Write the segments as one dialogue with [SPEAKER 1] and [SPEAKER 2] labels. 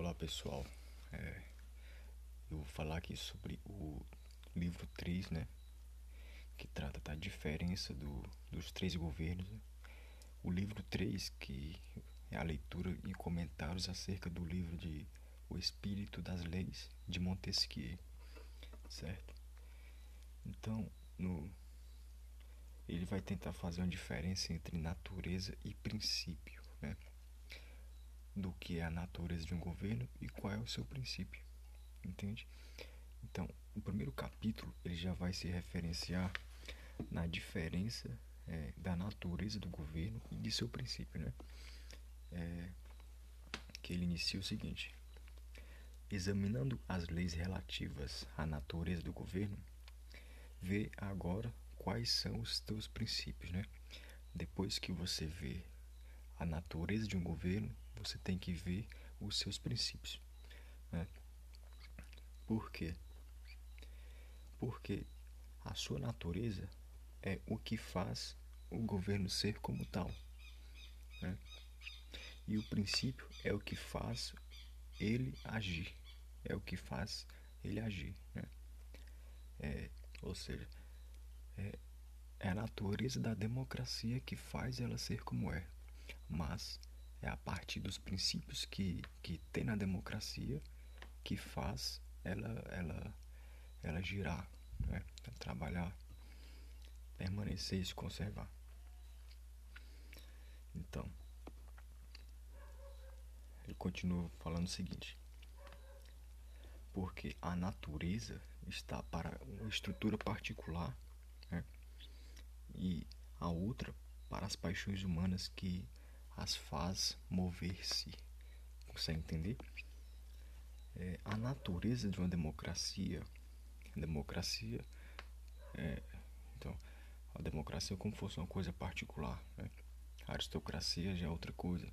[SPEAKER 1] Olá pessoal, é, eu vou falar aqui sobre o livro 3, né? Que trata da diferença do, dos três governos. Né? O livro 3, que é a leitura e comentários acerca do livro de O Espírito das Leis de Montesquieu, certo? Então, no, ele vai tentar fazer uma diferença entre natureza e princípio, né? Do que é a natureza de um governo e qual é o seu princípio, entende? Então, o primeiro capítulo ele já vai se referenciar na diferença é, da natureza do governo e de seu princípio, né? É, que ele inicia o seguinte: examinando as leis relativas à natureza do governo, vê agora quais são os teus princípios, né? Depois que você vê a natureza de um governo, você tem que ver os seus princípios. Né? Por quê? Porque a sua natureza é o que faz o governo ser como tal. Né? E o princípio é o que faz ele agir. É o que faz ele agir. Né? É, ou seja, é, é a natureza da democracia que faz ela ser como é. Mas é a partir dos princípios que, que tem na democracia que faz ela, ela, ela girar, né? trabalhar, permanecer e se conservar. Então, ele continua falando o seguinte: porque a natureza está para uma estrutura particular né? e a outra para as paixões humanas que as faz mover-se. Consegue entender? É, a natureza de uma democracia. Democracia. É, então, a democracia é como fosse uma coisa particular. Né? A aristocracia já é outra coisa.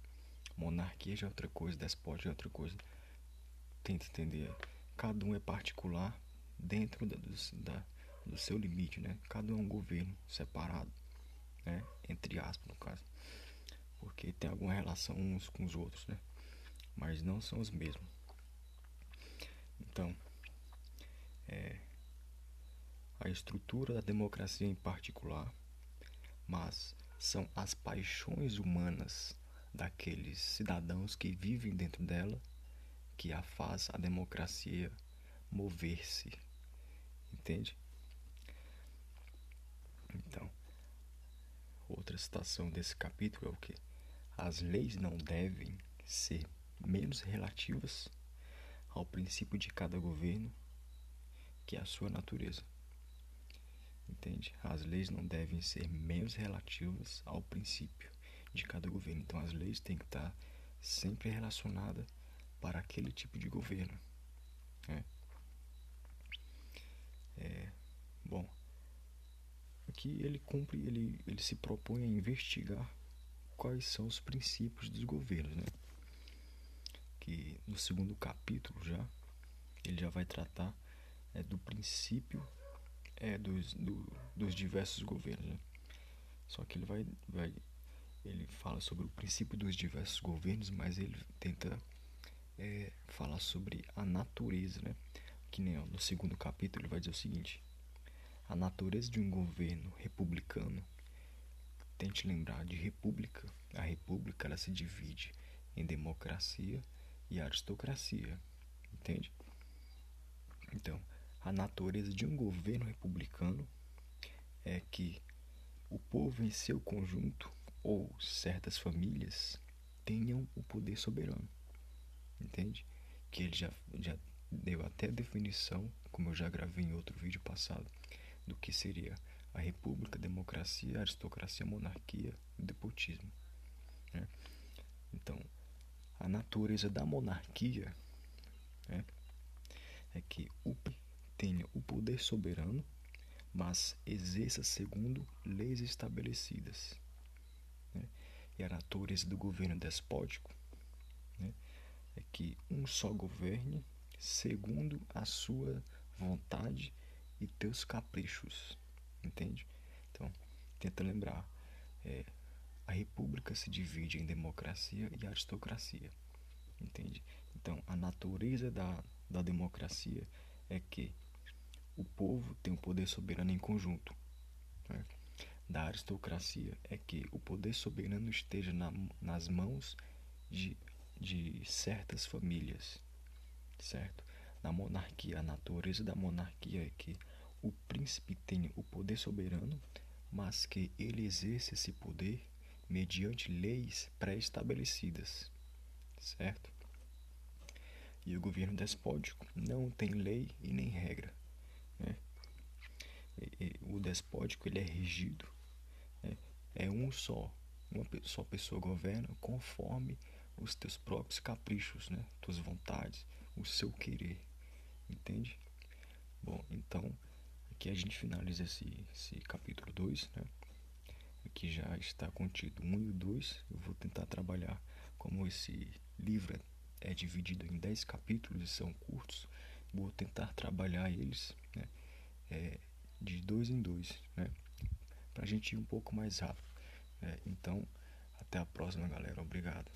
[SPEAKER 1] Monarquia já é outra coisa. Despote já é outra coisa. Tenta entender. Cada um é particular dentro da, do, da, do seu limite. Né? Cada um é um governo separado. Né? Entre aspas, no caso porque tem alguma relação uns com os outros, né? Mas não são os mesmos. Então, é, a estrutura da democracia em particular, mas são as paixões humanas daqueles cidadãos que vivem dentro dela que a faz a democracia mover-se. Entende? Então, outra citação desse capítulo é o que? As leis não devem ser menos relativas ao princípio de cada governo que a sua natureza. Entende? As leis não devem ser menos relativas ao princípio de cada governo. Então, as leis têm que estar sempre relacionadas para aquele tipo de governo. Né? É, bom, aqui ele cumpre, ele, ele se propõe a investigar quais são os princípios dos governos, né? Que no segundo capítulo já ele já vai tratar é, do princípio é, dos, do, dos diversos governos, né? Só que ele vai, vai ele fala sobre o princípio dos diversos governos, mas ele tenta é, falar sobre a natureza, né? Que nem ó, no segundo capítulo ele vai dizer o seguinte: a natureza de um governo republicano Tente lembrar de república. A república ela se divide em democracia e aristocracia. Entende? Então, a natureza de um governo republicano é que o povo em seu conjunto ou certas famílias tenham o poder soberano. Entende? Que ele já, já deu até a definição, como eu já gravei em outro vídeo passado, do que seria a república, a democracia, a aristocracia, a monarquia o despotismo. Né? Então, a natureza da monarquia né, é que o tenha o poder soberano, mas exerça segundo leis estabelecidas. Né? E a natureza do governo despótico né, é que um só governe segundo a sua vontade e teus caprichos entende? Então, tenta lembrar, é, a república se divide em democracia e aristocracia. entende? Então, a natureza da, da democracia é que o povo tem o poder soberano em conjunto. Né? Da aristocracia é que o poder soberano esteja na, nas mãos de, de certas famílias, certo? Na monarquia, a natureza da monarquia é que o príncipe tem o poder soberano, mas que ele exerce esse poder mediante leis pré-estabelecidas, certo? E o governo despótico não tem lei e nem regra. Né? O despótico ele é regido. Né? É um só. Uma só pessoa governa conforme os teus próprios caprichos, né? tuas vontades, o seu querer. Entende? Bom, então aqui a gente finaliza esse, esse capítulo 2. Né? Aqui já está contido 1 um e o 2. Eu vou tentar trabalhar como esse livro é dividido em 10 capítulos e são curtos, vou tentar trabalhar eles né, é, de dois em dois, né, para a gente ir um pouco mais rápido. É, então, até a próxima, galera. Obrigado.